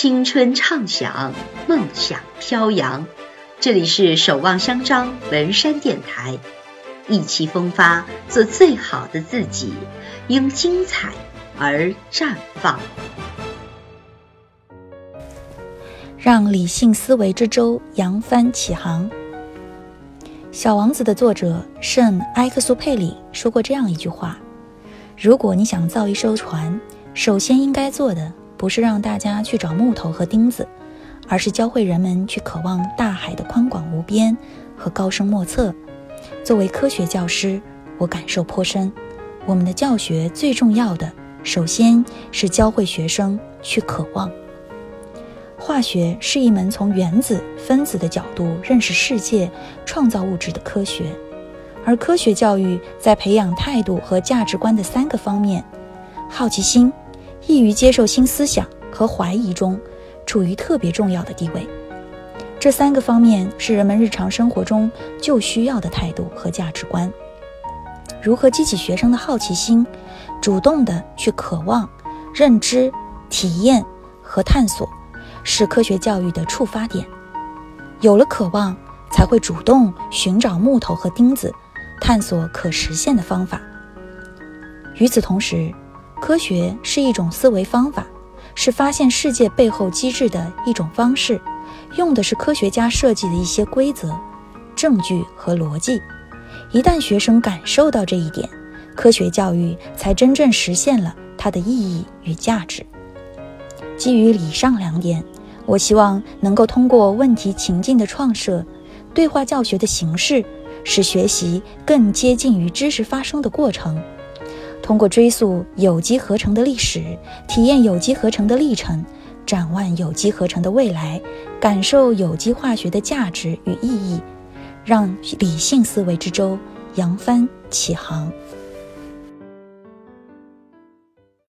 青春畅想，梦想飘扬。这里是守望相张文山电台，意气风发，做最好的自己，因精彩而绽放。让理性思维之舟扬帆起航。《小王子》的作者圣埃克苏佩里说过这样一句话：“如果你想造一艘船，首先应该做的。”不是让大家去找木头和钉子，而是教会人们去渴望大海的宽广无边和高深莫测。作为科学教师，我感受颇深。我们的教学最重要的，首先是教会学生去渴望。化学是一门从原子、分子的角度认识世界、创造物质的科学，而科学教育在培养态度和价值观的三个方面：好奇心。易于接受新思想和怀疑中，处于特别重要的地位。这三个方面是人们日常生活中就需要的态度和价值观。如何激起学生的好奇心，主动的去渴望、认知、体验和探索，是科学教育的触发点。有了渴望，才会主动寻找木头和钉子，探索可实现的方法。与此同时，科学是一种思维方法，是发现世界背后机制的一种方式，用的是科学家设计的一些规则、证据和逻辑。一旦学生感受到这一点，科学教育才真正实现了它的意义与价值。基于以上两点，我希望能够通过问题情境的创设、对话教学的形式，使学习更接近于知识发生的过程。通过追溯有机合成的历史，体验有机合成的历程，展望有机合成的未来，感受有机化学的价值与意义，让理性思维之舟扬帆起航。